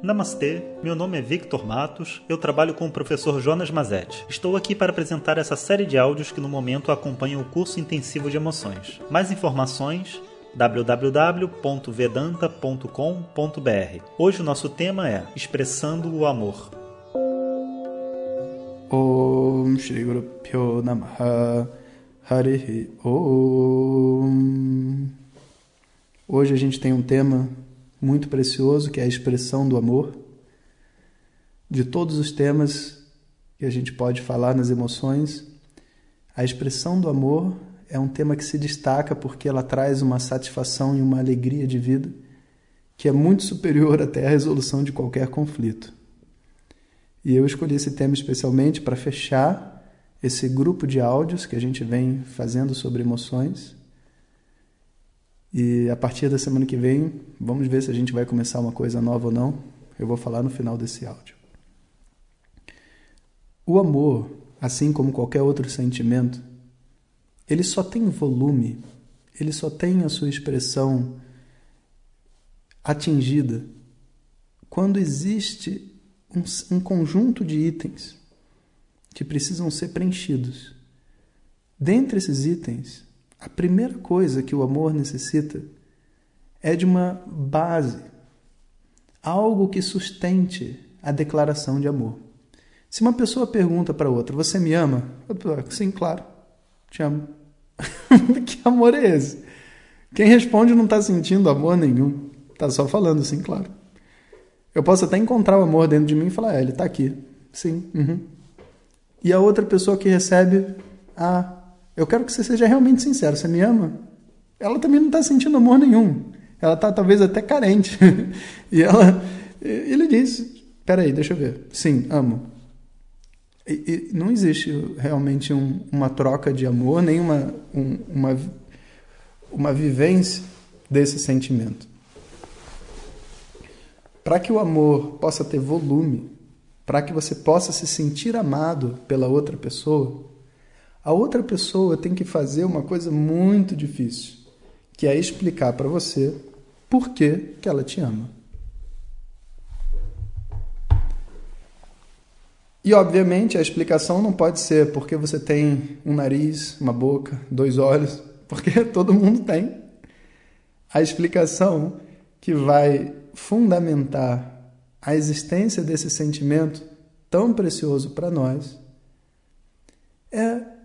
Namastê, meu nome é Victor Matos, eu trabalho com o professor Jonas Mazetti. Estou aqui para apresentar essa série de áudios que no momento acompanham o curso intensivo de emoções. Mais informações www.vedanta.com.br. Hoje o nosso tema é Expressando o Amor. Om Shri Guru Pyo Namaha Harihi Om Hoje a gente tem um tema muito precioso, que é a expressão do amor. De todos os temas que a gente pode falar nas emoções, a expressão do amor é um tema que se destaca porque ela traz uma satisfação e uma alegria de vida que é muito superior até à resolução de qualquer conflito. E eu escolhi esse tema especialmente para fechar esse grupo de áudios que a gente vem fazendo sobre emoções e a partir da semana que vem, vamos ver se a gente vai começar uma coisa nova ou não. Eu vou falar no final desse áudio. O amor, assim como qualquer outro sentimento, ele só tem volume, ele só tem a sua expressão atingida quando existe um, um conjunto de itens que precisam ser preenchidos. Dentre esses itens, a primeira coisa que o amor necessita é de uma base, algo que sustente a declaração de amor. Se uma pessoa pergunta para outra, você me ama? Sim, claro, te amo. que amor é esse? Quem responde não está sentindo amor nenhum, está só falando sim, claro. Eu posso até encontrar o amor dentro de mim e falar, é, ele está aqui, sim. Uhum. E a outra pessoa que recebe, ah, eu quero que você seja realmente sincero. Você me ama? Ela também não está sentindo amor nenhum. Ela está talvez até carente. e ela, ele diz: Peraí, deixa eu ver. Sim, amo. E, e não existe realmente um, uma troca de amor, nem uma, um, uma, uma vivência desse sentimento. Para que o amor possa ter volume, para que você possa se sentir amado pela outra pessoa, a outra pessoa tem que fazer uma coisa muito difícil, que é explicar para você por que, que ela te ama. E obviamente a explicação não pode ser porque você tem um nariz, uma boca, dois olhos, porque todo mundo tem. A explicação que vai fundamentar a existência desse sentimento tão precioso para nós é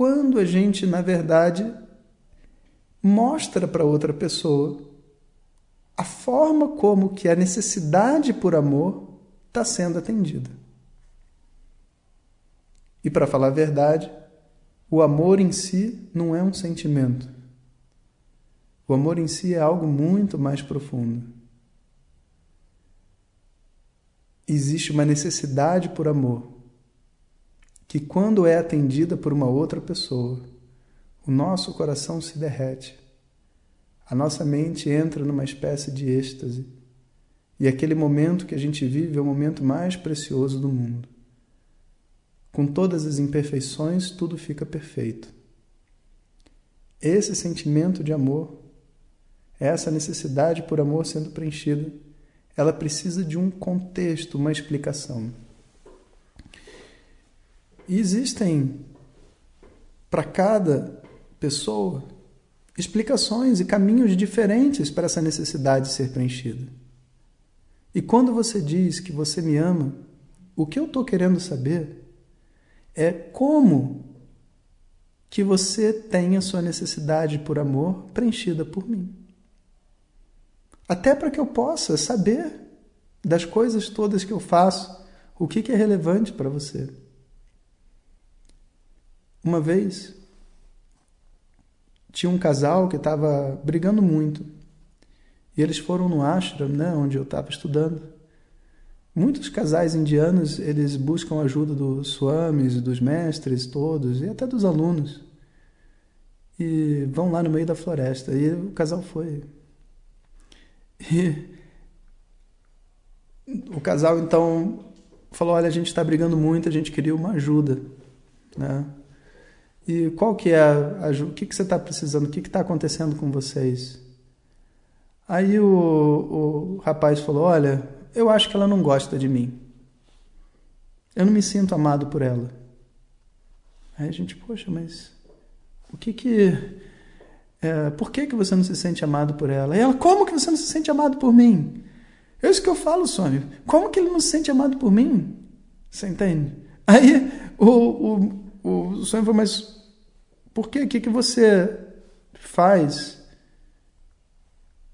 quando a gente, na verdade, mostra para outra pessoa a forma como que a necessidade por amor está sendo atendida. E para falar a verdade, o amor em si não é um sentimento. O amor em si é algo muito mais profundo. Existe uma necessidade por amor que, quando é atendida por uma outra pessoa, o nosso coração se derrete, a nossa mente entra numa espécie de êxtase, e aquele momento que a gente vive é o momento mais precioso do mundo. Com todas as imperfeições, tudo fica perfeito. Esse sentimento de amor, essa necessidade por amor sendo preenchida, ela precisa de um contexto, uma explicação. Existem para cada pessoa explicações e caminhos diferentes para essa necessidade ser preenchida. E quando você diz que você me ama, o que eu estou querendo saber é como que você tem a sua necessidade por amor preenchida por mim. Até para que eu possa saber das coisas todas que eu faço, o que, que é relevante para você. Uma vez tinha um casal que estava brigando muito. E eles foram no ashram, né, onde eu estava estudando. Muitos casais indianos, eles buscam ajuda dos swamis, dos mestres todos e até dos alunos. E vão lá no meio da floresta. E o casal foi. E o casal então falou: "Olha, a gente está brigando muito, a gente queria uma ajuda, né? E qual que é a, o que, que você está precisando? O que está acontecendo com vocês? Aí o, o rapaz falou: Olha, eu acho que ela não gosta de mim. Eu não me sinto amado por ela. Aí a gente, poxa, mas o que que. É, por que, que você não se sente amado por ela? E ela, como que você não se sente amado por mim? É isso que eu falo, Sônia. Como que ele não se sente amado por mim? Você entende? Aí o, o, o Sônia falou, mas por que? O que, que você faz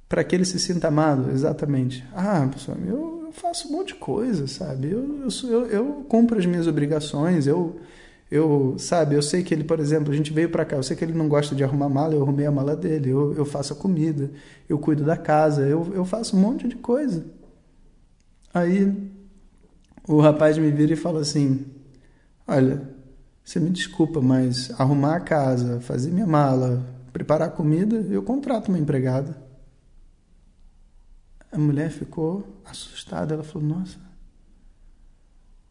para que ele se sinta amado? Exatamente. Ah, pessoal, eu, faço um monte de coisa, sabe? Eu, eu, eu, eu cumpro as minhas obrigações, eu eu, sabe, eu sei que ele, por exemplo, a gente veio para cá, eu sei que ele não gosta de arrumar mala, eu arrumei a mala dele, eu, eu faço a comida, eu cuido da casa, eu, eu faço um monte de coisa. Aí o rapaz me vira e fala assim: Olha, você me desculpa, mas arrumar a casa, fazer minha mala, preparar a comida, eu contrato uma empregada. A mulher ficou assustada, ela falou: Nossa,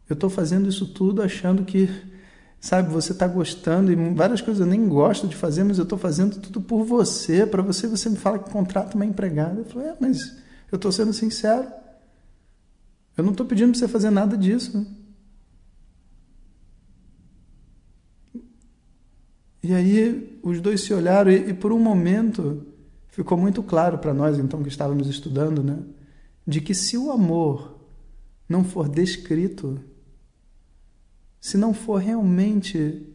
eu estou fazendo isso tudo achando que sabe, você está gostando e várias coisas eu nem gosto de fazer, mas eu estou fazendo tudo por você, para você, você me fala que contrata uma empregada. Eu falei, é, mas eu estou sendo sincero. Eu não estou pedindo para você fazer nada disso. E aí os dois se olharam e, e por um momento ficou muito claro para nós, então, que estávamos estudando, né? De que se o amor não for descrito, se não for realmente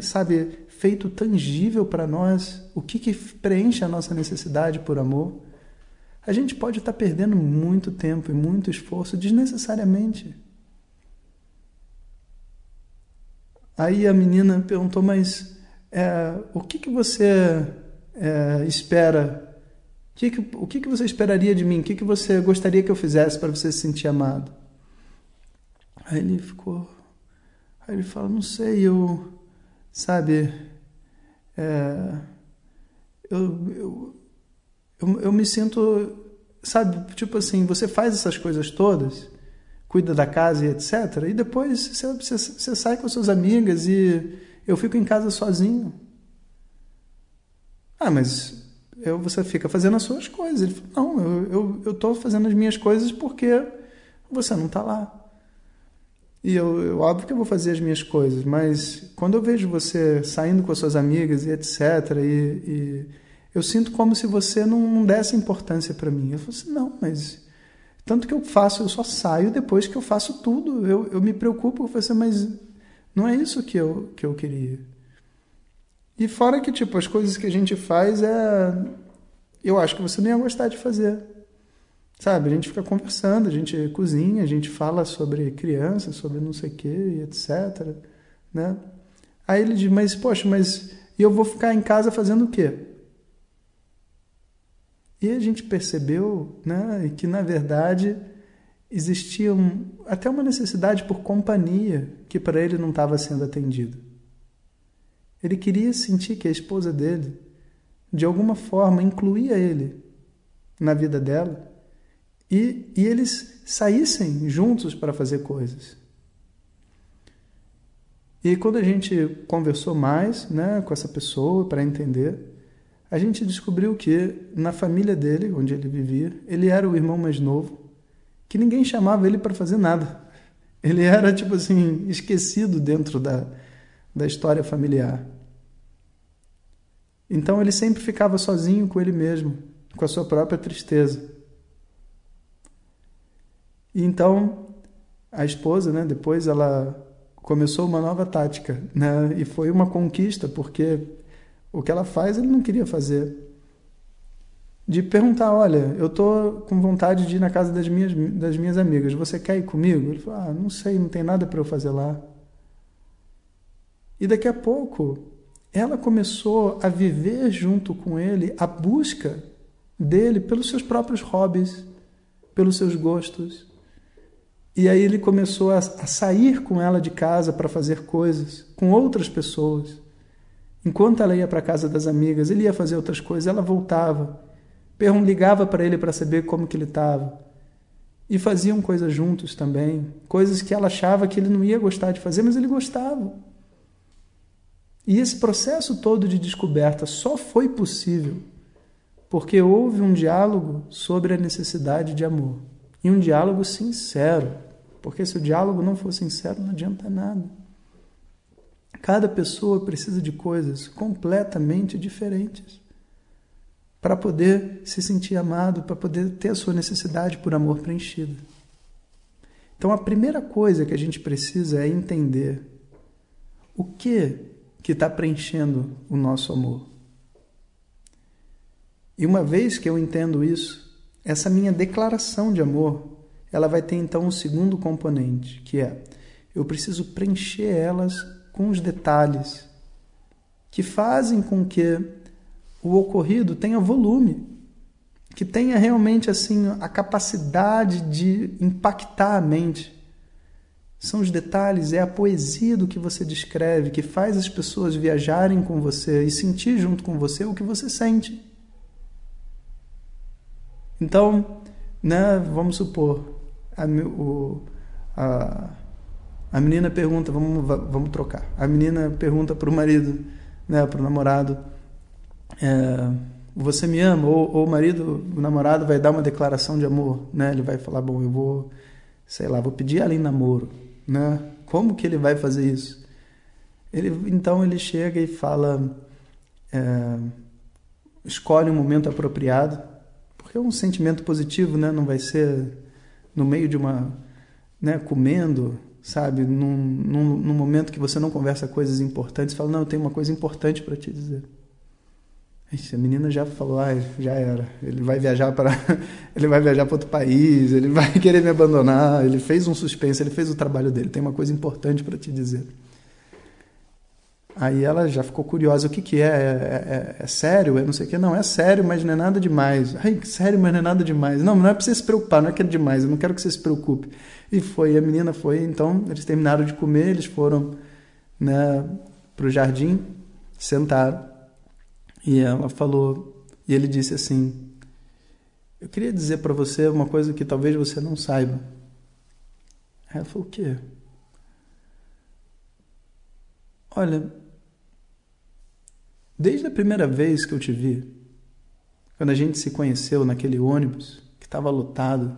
sabe, feito tangível para nós, o que, que preenche a nossa necessidade por amor, a gente pode estar tá perdendo muito tempo e muito esforço desnecessariamente. Aí a menina perguntou, mas é, o que, que você é, espera? O, que, que, o que, que você esperaria de mim? O que, que você gostaria que eu fizesse para você se sentir amado? Aí ele ficou. Aí ele fala: Não sei, eu. Sabe. É, eu, eu, eu, eu me sinto. Sabe, tipo assim, você faz essas coisas todas, cuida da casa e etc. E depois você, você, você sai com suas amigas e eu fico em casa sozinho. Ah, mas eu, você fica fazendo as suas coisas. Ele falou, não, eu eu, eu fazendo as minhas coisas porque você não está lá. E eu, eu, óbvio que eu vou fazer as minhas coisas, mas quando eu vejo você saindo com as suas amigas e etc, e, e eu sinto como se você não, não desse importância para mim. Eu falo assim, não, mas tanto que eu faço, eu só saio depois que eu faço tudo. Eu, eu me preocupo, eu falo assim, mas não é isso que eu, que eu queria. E fora que, tipo, as coisas que a gente faz é... Eu acho que você nem ia gostar de fazer. Sabe, a gente fica conversando, a gente cozinha, a gente fala sobre crianças, sobre não sei o que, etc. Né? Aí ele diz, mas poxa, mas eu vou ficar em casa fazendo o quê? E a gente percebeu né, que, na verdade, existia um, até uma necessidade por companhia que para ele não estava sendo atendida. Ele queria sentir que a esposa dele, de alguma forma, incluía ele na vida dela e, e eles saíssem juntos para fazer coisas. E quando a gente conversou mais né, com essa pessoa para entender, a gente descobriu que na família dele, onde ele vivia, ele era o irmão mais novo, que ninguém chamava ele para fazer nada. Ele era, tipo assim, esquecido dentro da, da história familiar. Então ele sempre ficava sozinho com ele mesmo, com a sua própria tristeza. E então a esposa, né, depois ela começou uma nova tática, né, e foi uma conquista porque o que ela faz ele não queria fazer. De perguntar, olha, eu tô com vontade de ir na casa das minhas das minhas amigas, você quer ir comigo? Ele falou, ah, não sei, não tem nada para eu fazer lá. E daqui a pouco ela começou a viver junto com ele a busca dele pelos seus próprios hobbies, pelos seus gostos. E aí ele começou a, a sair com ela de casa para fazer coisas com outras pessoas. Enquanto ela ia para a casa das amigas, ele ia fazer outras coisas, ela voltava, ligava para ele para saber como que ele estava. E faziam coisas juntos também, coisas que ela achava que ele não ia gostar de fazer, mas ele gostava. E esse processo todo de descoberta só foi possível porque houve um diálogo sobre a necessidade de amor. E um diálogo sincero, porque se o diálogo não for sincero, não adianta nada. Cada pessoa precisa de coisas completamente diferentes para poder se sentir amado, para poder ter a sua necessidade por amor preenchida. Então a primeira coisa que a gente precisa é entender o que que está preenchendo o nosso amor. E uma vez que eu entendo isso, essa minha declaração de amor, ela vai ter então um segundo componente, que é eu preciso preencher elas com os detalhes que fazem com que o ocorrido tenha volume, que tenha realmente assim a capacidade de impactar a mente. São os detalhes, é a poesia do que você descreve que faz as pessoas viajarem com você e sentir junto com você o que você sente. Então, né, vamos supor, a, o, a, a menina pergunta, vamos, vamos trocar. A menina pergunta para o marido, né, para o namorado, é, você me ama? Ou, ou, o marido, o namorado vai dar uma declaração de amor, né? Ele vai falar, bom, eu vou, sei lá, vou pedir ela em namoro, né? Como que ele vai fazer isso? Ele, então ele chega e fala, é, escolhe um momento apropriado, porque é um sentimento positivo, né? Não vai ser no meio de uma, né? Comendo, sabe? Num, num, num momento que você não conversa coisas importantes, fala, não, eu tenho uma coisa importante para te dizer. A menina já falou, ah, já era. Ele vai viajar para ele vai viajar para outro país, ele vai querer me abandonar. Ele fez um suspense, ele fez o trabalho dele. Tem uma coisa importante para te dizer. Aí ela já ficou curiosa, o que que é? É, é, é sério? É não sei o que. Não, é sério, mas não é nada demais. Ai, sério, mas não é nada demais. Não, não é para você se preocupar, não é que é demais, eu não quero que você se preocupe. E foi, a menina foi, então, eles terminaram de comer, eles foram né, para o jardim, sentaram. E ela falou, e ele disse assim: Eu queria dizer para você uma coisa que talvez você não saiba. Ela falou: O quê? Olha, desde a primeira vez que eu te vi, quando a gente se conheceu naquele ônibus que estava lotado,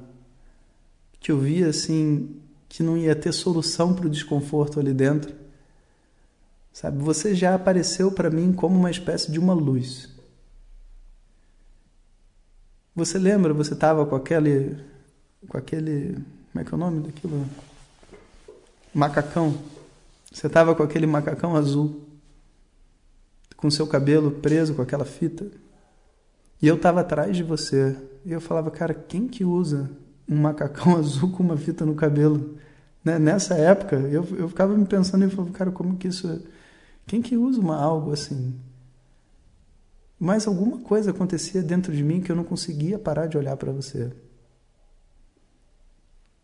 que eu via assim que não ia ter solução para o desconforto ali dentro. Sabe, você já apareceu para mim como uma espécie de uma luz. Você lembra, você estava com aquele com aquele, como é que é o nome daquilo? Macacão. Você estava com aquele macacão azul, com seu cabelo preso com aquela fita. E eu estava atrás de você. E eu falava, cara, quem que usa um macacão azul com uma fita no cabelo? Né? Nessa época, eu, eu ficava me pensando e falava, cara, como que isso. Quem que usa uma, algo assim? Mas alguma coisa acontecia dentro de mim que eu não conseguia parar de olhar para você.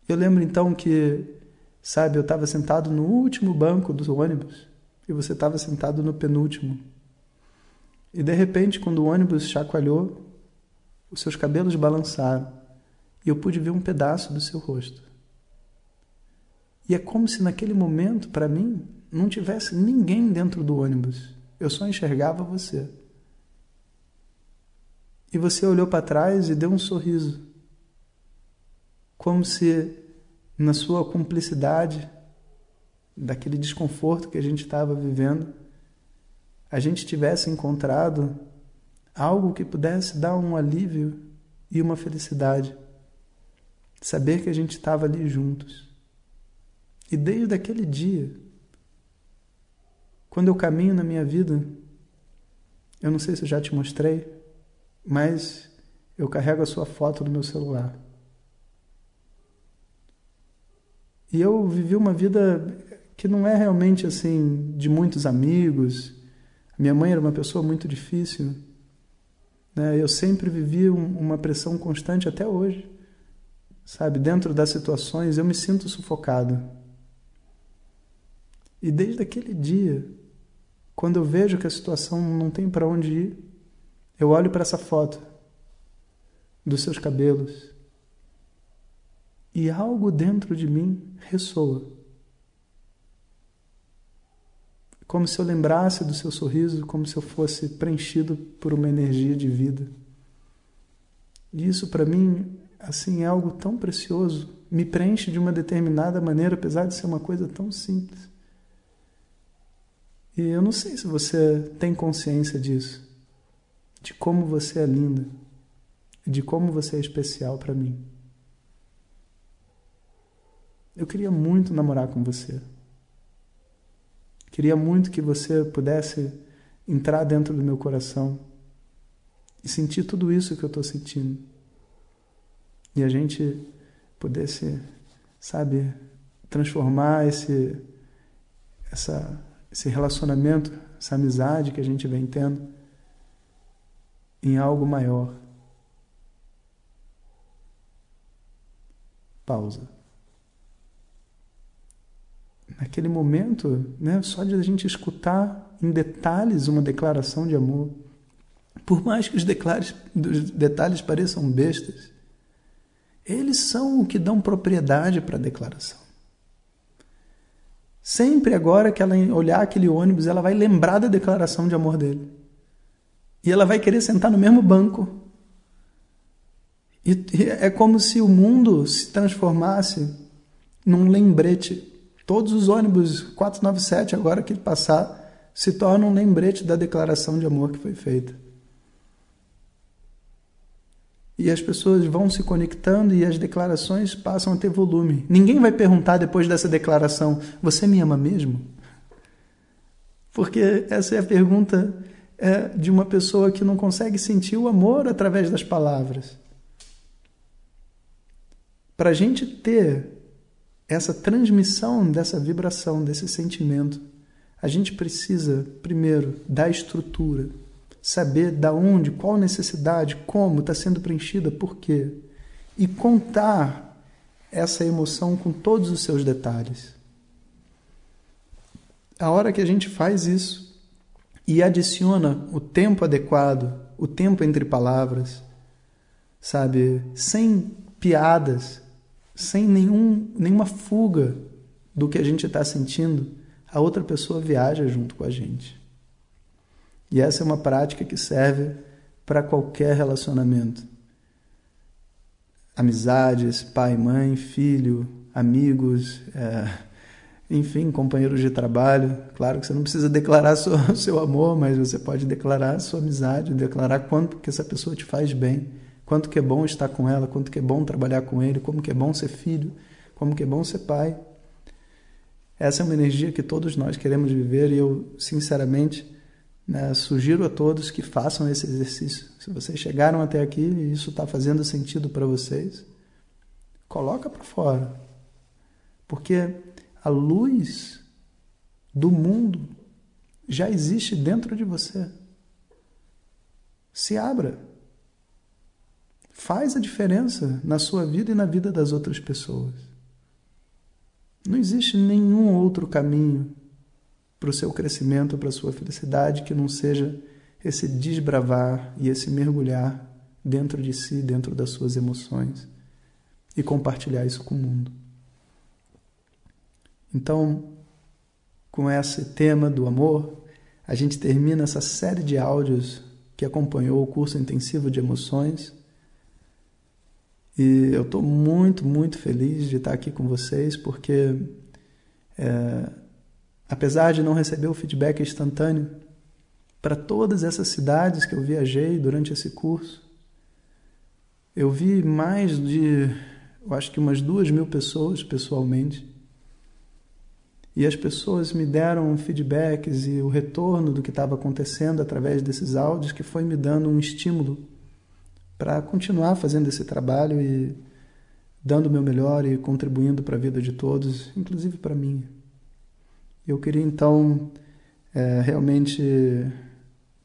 Eu lembro então que, sabe, eu estava sentado no último banco do ônibus e você estava sentado no penúltimo. E de repente, quando o ônibus chacoalhou, os seus cabelos balançaram e eu pude ver um pedaço do seu rosto. E é como se naquele momento, para mim, não tivesse ninguém dentro do ônibus. Eu só enxergava você. E você olhou para trás e deu um sorriso. Como se, na sua cumplicidade daquele desconforto que a gente estava vivendo, a gente tivesse encontrado algo que pudesse dar um alívio e uma felicidade. Saber que a gente estava ali juntos. E desde aquele dia, quando eu caminho na minha vida, eu não sei se eu já te mostrei, mas eu carrego a sua foto no meu celular. E eu vivi uma vida que não é realmente assim de muitos amigos. Minha mãe era uma pessoa muito difícil. Né? Eu sempre vivi um, uma pressão constante até hoje. Sabe, dentro das situações eu me sinto sufocado. E desde aquele dia, quando eu vejo que a situação não tem para onde ir, eu olho para essa foto dos seus cabelos e algo dentro de mim ressoa. Como se eu lembrasse do seu sorriso, como se eu fosse preenchido por uma energia de vida. E isso para mim, assim, é algo tão precioso, me preenche de uma determinada maneira, apesar de ser uma coisa tão simples. E eu não sei se você tem consciência disso, de como você é linda, de como você é especial para mim. Eu queria muito namorar com você. Queria muito que você pudesse entrar dentro do meu coração e sentir tudo isso que eu estou sentindo. E a gente pudesse, sabe, transformar esse, essa, esse relacionamento, essa amizade que a gente vem tendo, em algo maior. Pausa. Naquele momento, né, só de a gente escutar em detalhes uma declaração de amor, por mais que os, declares, os detalhes pareçam bestas, eles são o que dão propriedade para a declaração. Sempre agora que ela olhar aquele ônibus, ela vai lembrar da declaração de amor dele. E ela vai querer sentar no mesmo banco. E é como se o mundo se transformasse num lembrete. Todos os ônibus 497 agora que passar se tornam um lembrete da declaração de amor que foi feita. E as pessoas vão se conectando e as declarações passam a ter volume. Ninguém vai perguntar depois dessa declaração: Você me ama mesmo? Porque essa é a pergunta é, de uma pessoa que não consegue sentir o amor através das palavras. Para a gente ter essa transmissão dessa vibração, desse sentimento, a gente precisa, primeiro, da estrutura saber da onde, qual necessidade, como está sendo preenchida, por quê. E contar essa emoção com todos os seus detalhes. A hora que a gente faz isso e adiciona o tempo adequado, o tempo entre palavras, sabe, sem piadas, sem nenhum, nenhuma fuga do que a gente está sentindo, a outra pessoa viaja junto com a gente. E essa é uma prática que serve para qualquer relacionamento. Amizades, pai, mãe, filho, amigos, é, enfim, companheiros de trabalho. Claro que você não precisa declarar o seu amor, mas você pode declarar sua amizade, declarar quanto que essa pessoa te faz bem, quanto que é bom estar com ela, quanto que é bom trabalhar com ele, como que é bom ser filho, como que é bom ser pai. Essa é uma energia que todos nós queremos viver e eu, sinceramente, né? Sugiro a todos que façam esse exercício. Se vocês chegaram até aqui e isso está fazendo sentido para vocês, coloca para fora. Porque a luz do mundo já existe dentro de você. Se abra. Faz a diferença na sua vida e na vida das outras pessoas. Não existe nenhum outro caminho para o seu crescimento, para a sua felicidade, que não seja esse desbravar e esse mergulhar dentro de si, dentro das suas emoções e compartilhar isso com o mundo. Então, com esse tema do amor, a gente termina essa série de áudios que acompanhou o curso intensivo de emoções. E eu estou muito, muito feliz de estar aqui com vocês, porque é, apesar de não receber o feedback instantâneo, para todas essas cidades que eu viajei durante esse curso, eu vi mais de, eu acho que umas duas mil pessoas pessoalmente. E as pessoas me deram feedbacks e o retorno do que estava acontecendo através desses áudios, que foi me dando um estímulo para continuar fazendo esse trabalho e dando o meu melhor e contribuindo para a vida de todos, inclusive para mim. Eu queria então é, realmente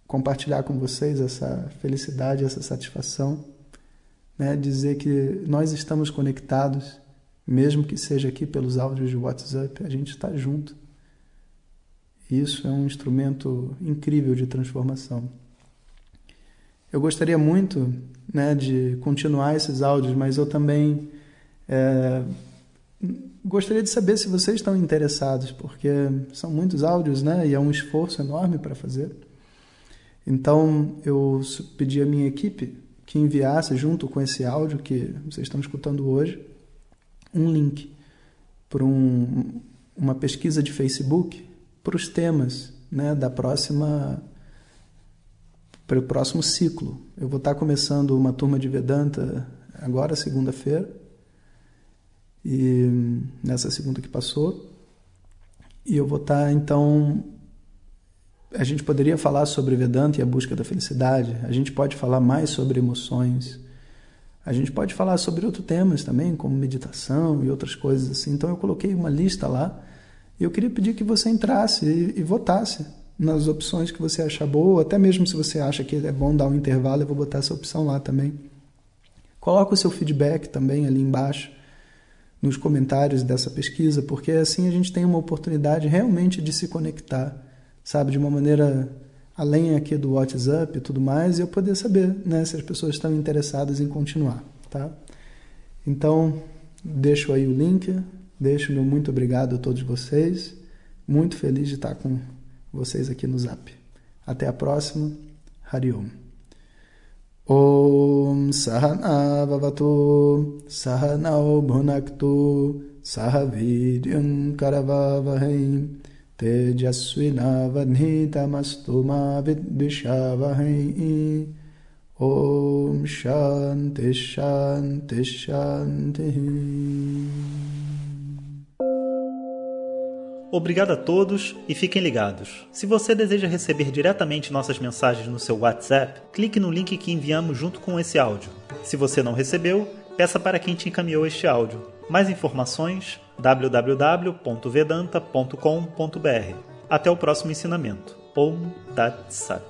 compartilhar com vocês essa felicidade, essa satisfação, né? dizer que nós estamos conectados, mesmo que seja aqui pelos áudios de WhatsApp, a gente está junto. Isso é um instrumento incrível de transformação. Eu gostaria muito né, de continuar esses áudios, mas eu também é, gostaria de saber se vocês estão interessados, porque são muitos áudios, né? E é um esforço enorme para fazer. Então eu pedi à minha equipe que enviasse, junto com esse áudio que vocês estão escutando hoje, um link para um, uma pesquisa de Facebook para os temas né, da próxima para o próximo ciclo. Eu vou estar começando uma turma de Vedanta agora, segunda-feira, e nessa segunda que passou. E eu vou estar, então. A gente poderia falar sobre Vedanta e a busca da felicidade, a gente pode falar mais sobre emoções, a gente pode falar sobre outros temas também, como meditação e outras coisas assim. Então eu coloquei uma lista lá e eu queria pedir que você entrasse e, e votasse nas opções que você achar boa, até mesmo se você acha que é bom dar um intervalo, eu vou botar essa opção lá também. Coloca o seu feedback também ali embaixo, nos comentários dessa pesquisa, porque assim a gente tem uma oportunidade realmente de se conectar, sabe, de uma maneira além aqui do WhatsApp e tudo mais, e eu poder saber né, se as pessoas estão interessadas em continuar, tá? Então, deixo aí o link, deixo meu muito obrigado a todos vocês, muito feliz de estar com vocês aqui no Zap. Até a próxima. Hariom. ॐ सहनावतु सहनौ भुनक्तु सह वीर्यं करवावहै। तेजस्विनावनीतमस्तु मा विद्विषावहै। ॐ शान्तिः शान्तिः शान्तिः। Obrigado a todos e fiquem ligados. Se você deseja receber diretamente nossas mensagens no seu WhatsApp, clique no link que enviamos junto com esse áudio. Se você não recebeu, peça para quem te encaminhou este áudio. Mais informações www.vedanta.com.br. Até o próximo ensinamento. Om Tat Sat.